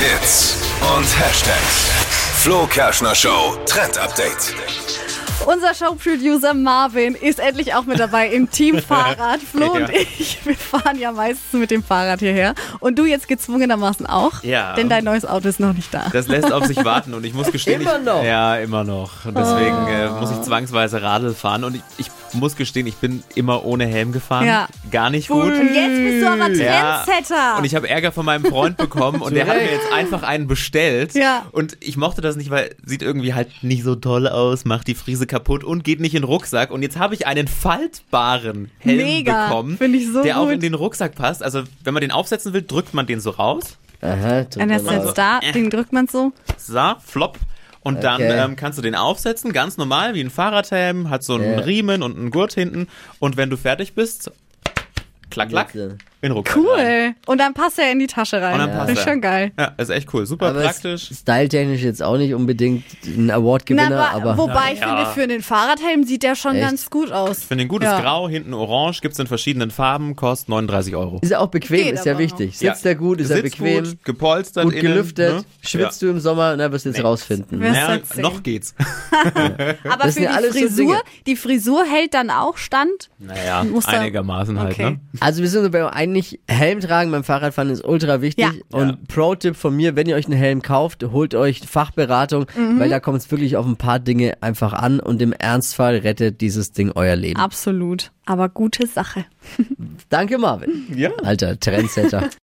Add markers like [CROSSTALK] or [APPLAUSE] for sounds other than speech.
Hits und Hashtags. Flo Kerschner Show Trend Update. Unser Showproducer Marvin ist endlich auch mit dabei im Team [LAUGHS] Fahrrad. Flo Ja. und ich, wir fahren ja meistens mit dem Fahrrad hierher. Und du jetzt gezwungenermaßen auch. Ja. Denn dein neues Auto ist noch nicht da. Das lässt auf sich warten und ich muss [LAUGHS] gestehen, Immer ich, noch? ja immer noch. Und deswegen äh, muss ich zwangsweise Radl fahren und ich, ich muss gestehen, ich bin immer ohne Helm gefahren. Ja. Gar nicht gut. Und jetzt bist du aber Ja. Trendsetter. Und ich habe Ärger von meinem Freund bekommen und der hat mir jetzt einfach einen bestellt. Ja. Und ich mochte das nicht, weil sieht irgendwie halt nicht so toll aus, macht die Friese kaputt und geht nicht in den Rucksack. Und jetzt habe ich einen faltbaren Helm Mega. bekommen, Finde ich so der auch gut. in den Rucksack passt. Also wenn man den aufsetzen will, drückt man den so raus. Aha, Und jetzt da, den drückt man so. So, flop. Und dann Okay. ähm, kannst du den aufsetzen, ganz normal, wie ein Fahrradhelm, hat so einen Ja. Riemen und einen Gurt hinten. Und wenn du fertig bist, klack, klack. In den Rucksack. rein. Cool. Und dann passt er in die Tasche rein. Und dann das passt ist er. schon geil. Ja, ist echt cool. Super Aber praktisch. ist styletechnisch jetzt auch nicht unbedingt ein Award-Gewinner, Na, aber wobei ich Ja. finde, für einen Fahrradhelm sieht der schon Echt? ganz gut aus. Ich finde ein gutes Ja. Grau, hinten orange, gibt's in verschiedenen Farben, kostet 39 Euro. ist ja auch bequem, Geht ist ja aber wichtig. Sitzt er gut, ist er Sitzt bequem, gut, gepolstert, gut innen, gelüftet, ne? schwitzt du im Sommer, na, wirst du jetzt Nee. rausfinden. Ja, noch geht's. [LAUGHS] Aber Das für ja die so Frisur, die Frisur hält dann auch stand. Naja, einigermaßen halt, ne? Also wir sind dabei einig, Helm tragen beim Fahrradfahren ist ultra wichtig. Ja. Und Ja. Pro-Tipp von mir, wenn ihr euch einen Helm kauft, holt euch Fachberatung, Mhm. weil da kommt es wirklich auf ein paar Dinge einfach an und im Ernstfall rettet dieses Ding euer Leben. Absolut. Aber gute Sache. Danke Marvin. Ja. Alter, Trendsetter. [LAUGHS]